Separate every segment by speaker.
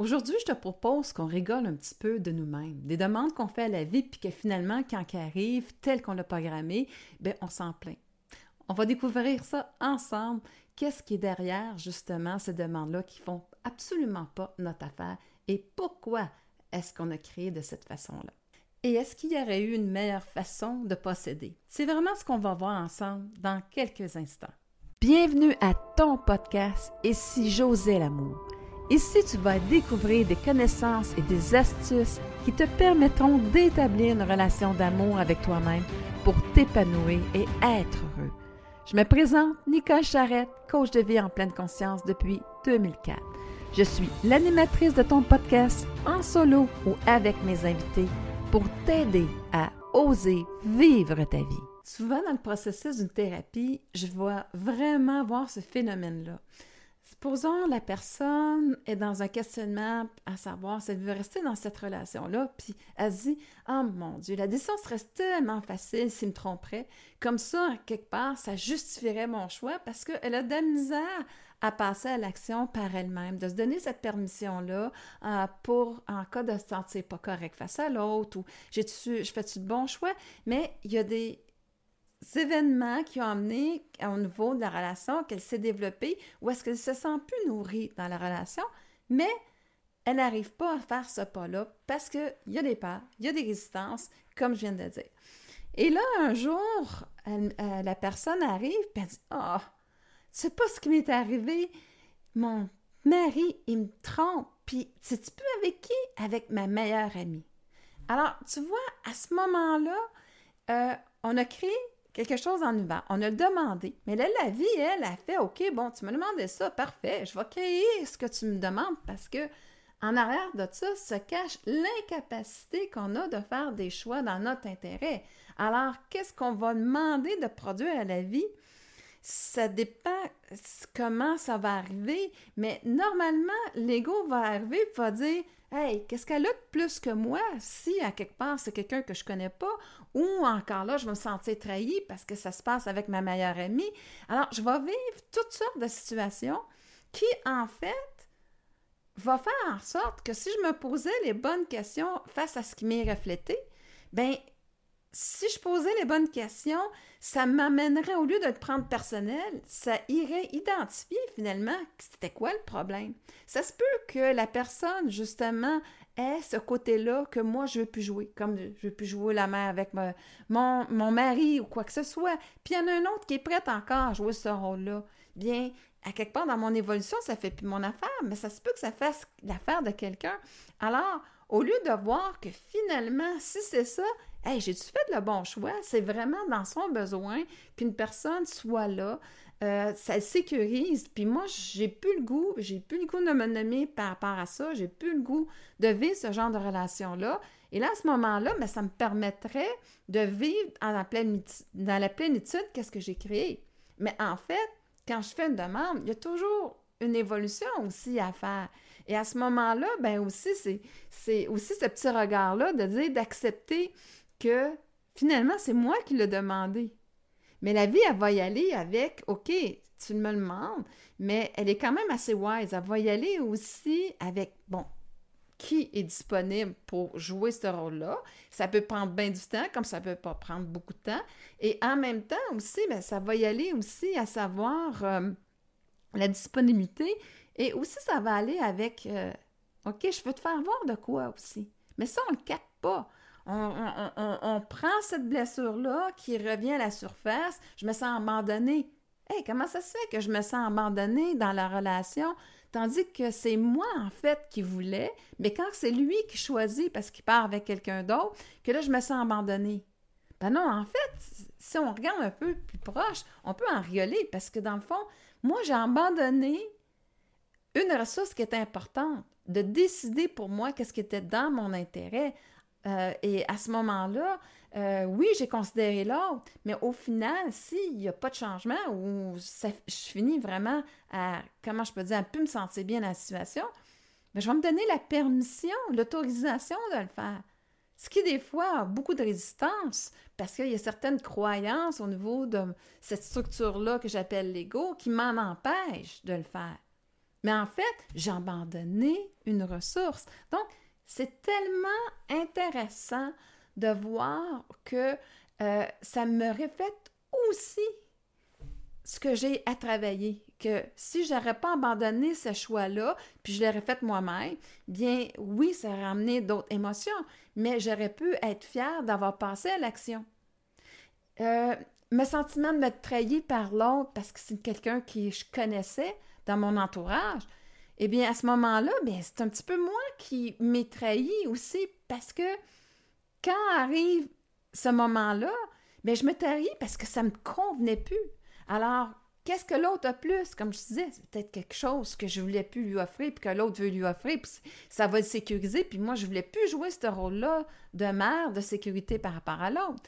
Speaker 1: Aujourd'hui, je te propose qu'on rigole un petit peu de nous-mêmes, des demandes qu'on fait à la vie, puis que finalement, quand elles arrivent, tel qu'on l'a programmé, ben on s'en plaint. On va découvrir ça ensemble. Qu'est-ce qui est derrière justement ces demandes-là qui font absolument pas notre affaire? Et pourquoi est-ce qu'on a créé de cette façon-là? Et est-ce qu'il y aurait eu une meilleure façon de posséder? C'est vraiment ce qu'on va voir ensemble dans quelques instants. Bienvenue à ton podcast Et si j'osais l'amour? Ici, tu vas découvrir des connaissances et des astuces qui te permettront d'établir une relation d'amour avec toi-même pour t'épanouir et être heureux. Je me présente Nicole Charrette, coach de vie en pleine conscience depuis 2004. Je suis l'animatrice de ton podcast en solo ou avec mes invités pour t'aider à oser vivre ta vie. Souvent dans le processus d'une thérapie, je vois vraiment voir ce phénomène-là. Supposons la personne est dans un questionnement à savoir si elle veut rester dans cette relation-là, puis elle se dit Oh mon Dieu, la décision serait tellement facile s'il me tromperait. Comme ça, quelque part, ça justifierait mon choix parce qu'elle a de la misère à passer à l'action par elle-même, de se donner cette permission-là euh, pour, en cas de se sentir pas correct face à l'autre ou j'ai je fais-tu de bons choix, mais il y a des événements qui ont amené au niveau de la relation qu'elle s'est développée ou est-ce qu'elle se sent plus nourrie dans la relation, mais elle n'arrive pas à faire ce pas-là parce qu'il y a des peurs, il y a des résistances, comme je viens de le dire. Et là, un jour, euh, la personne arrive et elle dit Ah, oh, tu sais pas ce qui m'est arrivé? Mon mari, il me trompe. Puis, sais-tu peux avec qui? Avec ma meilleure amie. Alors, tu vois, à ce moment-là, euh, on a créé quelque chose en humain. On a demandé. Mais là, la vie, elle, a fait OK, bon, tu me demandais ça, parfait. Je vais créer ce que tu me demandes parce que en arrière de ça se cache l'incapacité qu'on a de faire des choix dans notre intérêt. Alors, qu'est-ce qu'on va demander de produire à la vie? Ça dépend comment ça va arriver, mais normalement, l'ego va arriver et va dire Hey, qu'est-ce qu'elle a de plus que moi? Si à quelque part c'est quelqu'un que je connais pas ou encore là je vais me sentir trahi parce que ça se passe avec ma meilleure amie. Alors, je vais vivre toutes sortes de situations qui en fait va faire en sorte que si je me posais les bonnes questions face à ce qui m'est reflété, ben si je posais les bonnes questions, ça m'amènerait, au lieu de le prendre personnel, ça irait identifier finalement c'était quoi le problème. Ça se peut que la personne, justement, ait ce côté-là que moi, je ne veux plus jouer, comme je ne veux plus jouer la mère avec mon, mon mari ou quoi que ce soit. Puis il y en a un autre qui est prêt encore à jouer ce rôle-là. Bien, à quelque part dans mon évolution, ça fait plus mon affaire, mais ça se peut que ça fasse l'affaire de quelqu'un. Alors, au lieu de voir que finalement, si c'est ça, Hey, j'ai-tu fait le bon choix? C'est vraiment dans son besoin qu'une personne soit là. Euh, ça le sécurise. Puis moi, j'ai plus le goût, j'ai plus le goût de me nommer par rapport à ça. J'ai plus le goût de vivre ce genre de relation-là. Et là, à ce moment-là, ben, ça me permettrait de vivre dans la plénitude, dans la plénitude qu'est-ce que j'ai créé. Mais en fait, quand je fais une demande, il y a toujours une évolution aussi à faire. Et à ce moment-là, ben aussi, c'est aussi ce petit regard-là de dire d'accepter que finalement, c'est moi qui l'ai demandé. Mais la vie, elle va y aller avec, OK, tu me le demandes, mais elle est quand même assez wise. Elle va y aller aussi avec, bon, qui est disponible pour jouer ce rôle-là. Ça peut prendre bien du temps, comme ça peut pas prendre beaucoup de temps. Et en même temps aussi, bien, ça va y aller aussi à savoir euh, la disponibilité. Et aussi, ça va aller avec, euh, OK, je veux te faire voir de quoi aussi. Mais ça, on le capte pas on, prend cette blessure-là qui revient à la surface, je me sens abandonnée. Hey, comment ça se fait que je me sens abandonnée dans la relation, tandis que c'est moi, en fait, qui voulais, mais quand c'est lui qui choisit parce qu'il part avec quelqu'un d'autre, que là, je me sens abandonnée. Ben non, en fait, si on regarde un peu plus proche, on peut en rigoler parce que dans le fond, moi, j'ai abandonné une ressource qui était importante, de décider pour moi qu'est-ce qui était dans mon intérêt. Euh, et à ce moment-là, euh, oui, j'ai considéré l'autre, mais au final, s'il n'y a pas de changement ou je finis vraiment à, comment je peux dire, à plus me sentir bien dans la situation, bien, je vais me donner la permission, l'autorisation de le faire. Ce qui, des fois, a beaucoup de résistance parce qu'il y a certaines croyances au niveau de cette structure-là que j'appelle l'ego qui m'en empêchent de le faire. Mais en fait, j'ai abandonné une ressource. Donc, c'est tellement intéressant de voir que euh, ça me reflète aussi ce que j'ai à travailler. Que si je n'aurais pas abandonné ce choix-là, puis je l'aurais fait moi-même, bien oui, ça aurait amené d'autres émotions, mais j'aurais pu être fière d'avoir passé à l'action. Euh, me sentiment de me trahir par l'autre parce que c'est quelqu'un que je connaissais dans mon entourage, eh bien, à ce moment-là, bien, c'est un petit peu moi qui m'ai trahi aussi parce que quand arrive ce moment-là, bien, je me trahis parce que ça ne me convenait plus. Alors, qu'est-ce que l'autre a plus? Comme je disais, c'est peut-être quelque chose que je voulais plus lui offrir, puis que l'autre veut lui offrir, puis ça va le sécuriser, puis moi, je voulais plus jouer ce rôle-là de mère de sécurité par rapport à l'autre.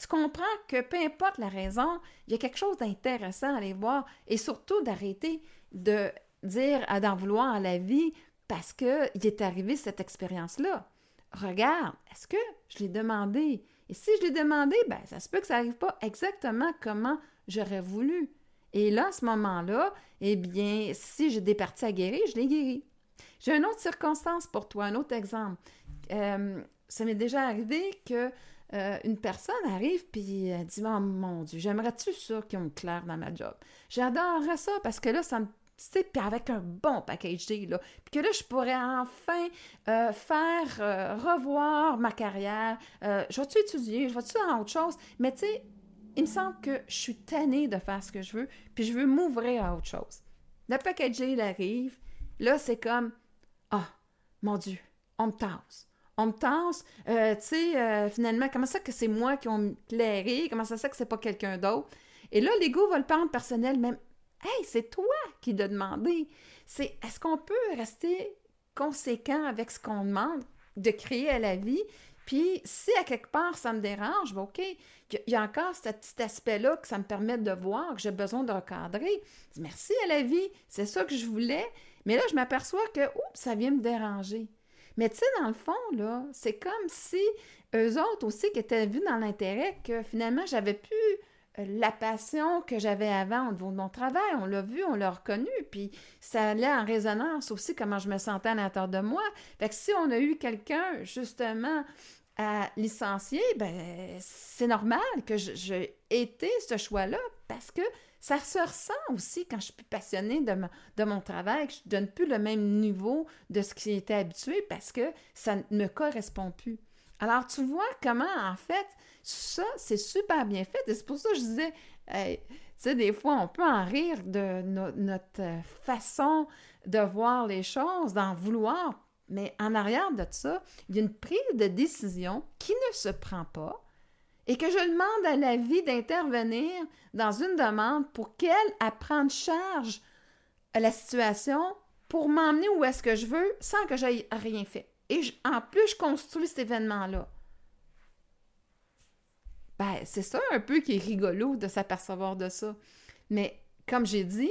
Speaker 1: Tu comprends que peu importe la raison, il y a quelque chose d'intéressant à aller voir et surtout d'arrêter de dire à d'en vouloir à la vie parce qu'il est arrivé cette expérience-là. Regarde, est-ce que je l'ai demandé? Et si je l'ai demandé, ben, ça se peut que ça n'arrive pas exactement comment j'aurais voulu. Et là, à ce moment-là, eh bien, si j'ai des parties à guérir, je les guéris. J'ai une autre circonstance pour toi, un autre exemple. Euh, ça m'est déjà arrivé que euh, une personne arrive puis elle dit oh, mon Dieu, j'aimerais-tu ça qu'ils ont clair dans ma job? J'adorerais ça parce que là, ça me tu puis avec un bon package là, puis que là, je pourrais enfin euh, faire euh, revoir ma carrière. je vais-tu étudier, je vais-tu faire autre chose? Mais tu sais, il me semble que je suis tannée de faire ce que je veux, puis je veux m'ouvrir à autre chose. Le package il arrive, là, c'est comme, ah, mon Dieu, on me tasse on me tasse, euh, tu sais, euh, finalement, comment ça que c'est moi qui ont clairé, comment ça fait que c'est pas quelqu'un d'autre? Et là, l'ego va le prendre personnel, même, hey, c'est toi qui dois demander. C'est, est-ce qu'on peut rester conséquent avec ce qu'on demande de créer à la vie? Puis, si à quelque part ça me dérange, ben OK, il y a encore ce petit aspect-là que ça me permet de voir, que j'ai besoin de recadrer. Merci à la vie, c'est ça que je voulais. Mais là, je m'aperçois que, oups, ça vient me déranger. Mais tu sais, dans le fond, là, c'est comme si eux autres aussi qui étaient vus dans l'intérêt que finalement, j'avais euh, la passion que j'avais avant au niveau de mon travail. On l'a vu, on l'a reconnu, puis ça allait en résonance aussi comment je me sentais à l'intérieur de moi. Fait si on a eu quelqu'un, justement, à licencier, ben c'est normal que j'ai été ce choix-là parce que ça se ressent aussi quand je suis plus passionnée de, de mon travail, que je ne donne plus le même niveau de ce qui était habitué parce que ça ne correspond plus. Alors, tu vois comment, en fait, ça, c'est super bien fait. Et c'est pour ça que je disais, tu sais, des fois, on peut en rire de notre façon de voir les choses, d'en vouloir. Mais en arrière de ça, il y a une prise de décision qui ne se prend pas, et que je demande à la vie d'intervenir dans une demande pour qu'elle apprenne charge la situation pour m'emmener où est-ce que je veux sans que j'aie rien fait. Et en plus, je construis cet événement-là. Ben, c'est ça un peu qui est rigolo de s'apercevoir de ça. Mais comme j'ai dit,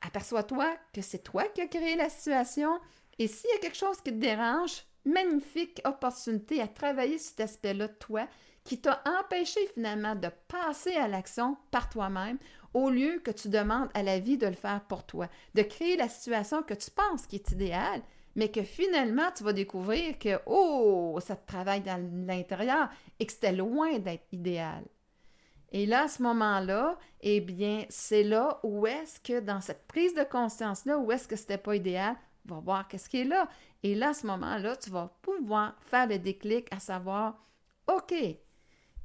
Speaker 1: aperçois-toi que c'est toi qui as créé la situation. Et s'il y a quelque chose qui te dérange, magnifique opportunité à travailler cet aspect-là de toi qui t'a empêché finalement de passer à l'action par toi-même au lieu que tu demandes à la vie de le faire pour toi, de créer la situation que tu penses qui est idéale, mais que finalement tu vas découvrir que, oh, ça te travaille dans l'intérieur et que c'était loin d'être idéal. Et là, à ce moment-là, eh bien, c'est là où est-ce que dans cette prise de conscience-là, où est-ce que c'était pas idéal, va voir qu'est-ce qui est là. Et là, à ce moment-là, tu vas pouvoir faire le déclic à savoir, OK,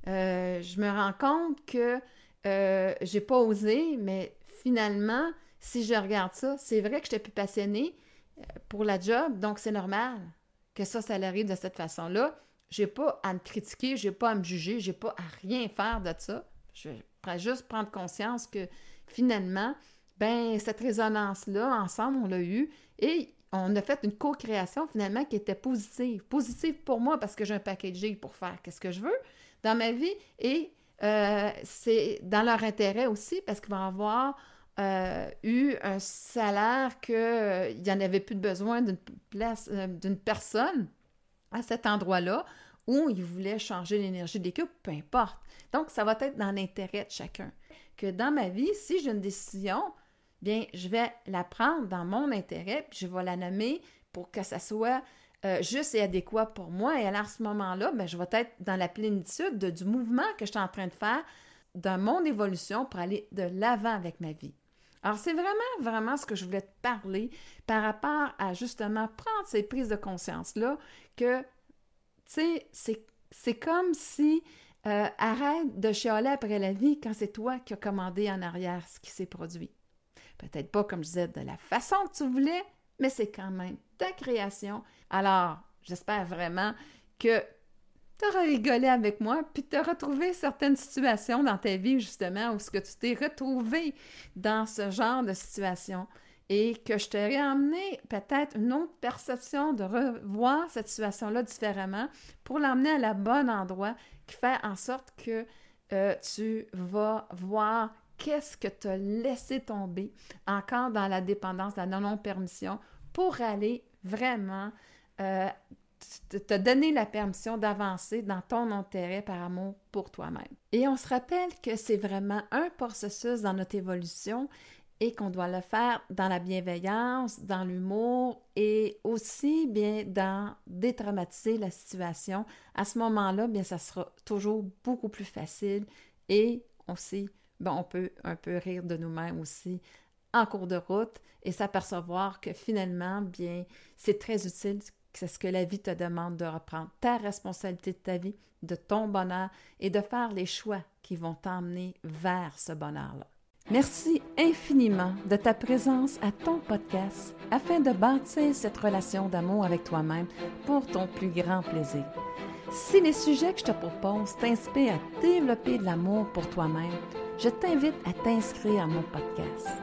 Speaker 1: euh, je me rends compte que euh, j'ai pas osé, mais finalement, si je regarde ça, c'est vrai que j'étais plus passionnée pour la job, donc c'est normal que ça, ça arrive de cette façon-là. J'ai pas à me critiquer, j'ai pas à me juger, j'ai pas à rien faire de ça. Je vais juste prendre conscience que finalement, ben cette résonance-là, ensemble, on l'a eu et on a fait une co-création finalement qui était positive. Positive pour moi parce que j'ai un packaging pour faire qu'est-ce que je veux, dans ma vie et euh, c'est dans leur intérêt aussi parce qu'ils vont avoir euh, eu un salaire qu'il euh, n'y en avait plus de besoin d'une place, d'une personne à cet endroit-là où ils voulaient changer l'énergie de l'équipe, peu importe. Donc, ça va être dans l'intérêt de chacun. Que dans ma vie, si j'ai une décision, bien, je vais la prendre dans mon intérêt, puis je vais la nommer pour que ça soit euh, juste et adéquat pour moi. Et à ce moment-là, je vais être dans la plénitude du mouvement que je suis en train de faire dans mon évolution pour aller de l'avant avec ma vie. Alors, c'est vraiment, vraiment ce que je voulais te parler par rapport à justement prendre ces prises de conscience-là que, tu sais, c'est comme si euh, arrête de chialer après la vie quand c'est toi qui as commandé en arrière ce qui s'est produit. Peut-être pas, comme je disais, de la façon que tu voulais, mais c'est quand même ta création. Alors, j'espère vraiment que tu auras rigolé avec moi, puis tu auras trouvé certaines situations dans ta vie, justement, où ce que tu t'es retrouvé dans ce genre de situation. Et que je t'aurais amené peut-être une autre perception de revoir cette situation-là différemment pour l'emmener à la bonne endroit qui fait en sorte que euh, tu vas voir qu'est-ce que tu as laissé tomber encore dans la dépendance, la non-permission pour aller vraiment euh, te donner la permission d'avancer dans ton intérêt par amour pour toi-même. Et on se rappelle que c'est vraiment un processus dans notre évolution et qu'on doit le faire dans la bienveillance, dans l'humour et aussi bien dans détraumatiser la situation. À ce moment-là, bien ça sera toujours beaucoup plus facile et aussi ben, on peut un peu rire de nous-mêmes aussi en cours de route et s'apercevoir que finalement, bien, c'est très utile c'est ce que la vie te demande de reprendre ta responsabilité de ta vie, de ton bonheur et de faire les choix qui vont t'emmener vers ce bonheur-là. Merci infiniment de ta présence à ton podcast afin de bâtir cette relation d'amour avec toi-même pour ton plus grand plaisir. Si les sujets que je te propose t'inspirent à développer de l'amour pour toi-même, je t'invite à t'inscrire à mon podcast.